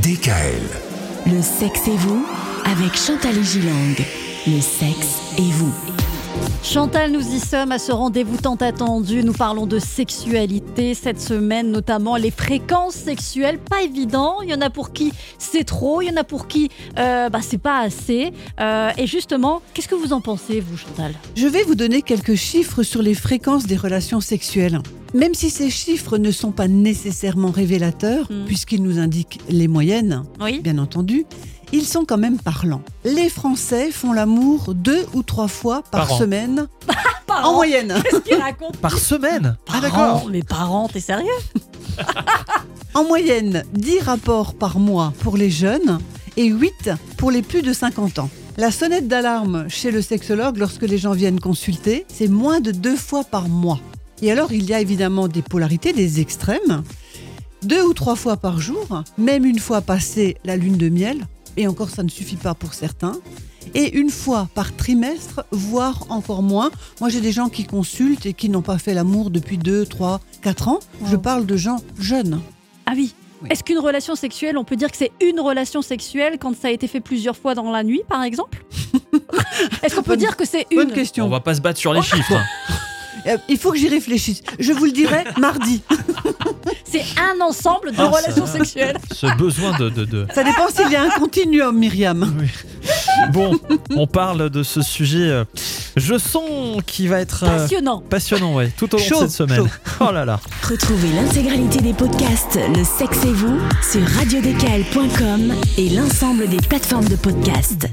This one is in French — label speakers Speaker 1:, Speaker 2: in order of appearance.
Speaker 1: DKL.
Speaker 2: Le sexe et vous avec Chantal Gilang. Le sexe et vous.
Speaker 3: Chantal, nous y sommes à ce rendez-vous tant attendu. Nous parlons de sexualité cette semaine, notamment les fréquences sexuelles. Pas évident. Il y en a pour qui c'est trop, il y en a pour qui euh, bah, c'est pas assez. Euh, et justement, qu'est-ce que vous en pensez, vous, Chantal?
Speaker 4: Je vais vous donner quelques chiffres sur les fréquences des relations sexuelles. Même si ces chiffres ne sont pas nécessairement révélateurs,
Speaker 3: Mm.
Speaker 4: puisqu'ils nous indiquent les moyennes,
Speaker 3: Oui.
Speaker 4: bien entendu, ils sont quand même parlants. Les Français font l'amour deux ou trois fois par,
Speaker 5: Par an.
Speaker 4: Semaine,
Speaker 3: Par
Speaker 4: en
Speaker 3: an,
Speaker 4: moyenne.
Speaker 3: Qu'est-ce qu'il raconte
Speaker 5: Par semaine Ah
Speaker 3: Parents, Mais parents, t'es sérieux
Speaker 4: En moyenne, 10 rapports par mois pour les jeunes et 8 pour les plus de 50 ans. La sonnette d'alarme chez le sexologue lorsque les gens viennent consulter, c'est moins de deux fois par mois. Et alors, il y a évidemment des polarités, des extrêmes. Deux ou trois fois par jour, même une fois passée la lune de miel, et encore ça ne suffit pas pour certains. Et une fois par trimestre, voire encore moins. Moi, j'ai des gens qui consultent et qui n'ont pas fait l'amour depuis 2, 3, 4 ans. Je parle de gens jeunes.
Speaker 3: Ah oui.
Speaker 4: Oui.
Speaker 3: Est-ce qu'une relation sexuelle, on peut dire que c'est une relation sexuelle quand ça a été fait plusieurs fois dans la nuit, par exemple Est-ce qu'on peut
Speaker 4: Bonne-
Speaker 3: dire que c'est
Speaker 4: Bonne
Speaker 3: une
Speaker 4: question.
Speaker 5: On va pas se battre sur les chiffres.
Speaker 4: Euh, Il faut que j'y réfléchisse. Je vous le dirai mardi.
Speaker 3: C'est un ensemble de
Speaker 5: Ah, ça-
Speaker 3: relations sexuelles.
Speaker 5: Ce besoin de, de, de-
Speaker 4: Ça dépend s'il y a un continuum, Myriam.
Speaker 5: Bon, on parle de ce sujet. euh, je sens qui va être euh,
Speaker 3: Passionnant.
Speaker 5: passionnant, ouais, tout au long
Speaker 4: Chaud,
Speaker 5: de cette semaine. Oh là là.
Speaker 2: Retrouvez l'intégralité des podcasts Le sexe et vous sur radiodécal.com et l'ensemble des plateformes de podcasts.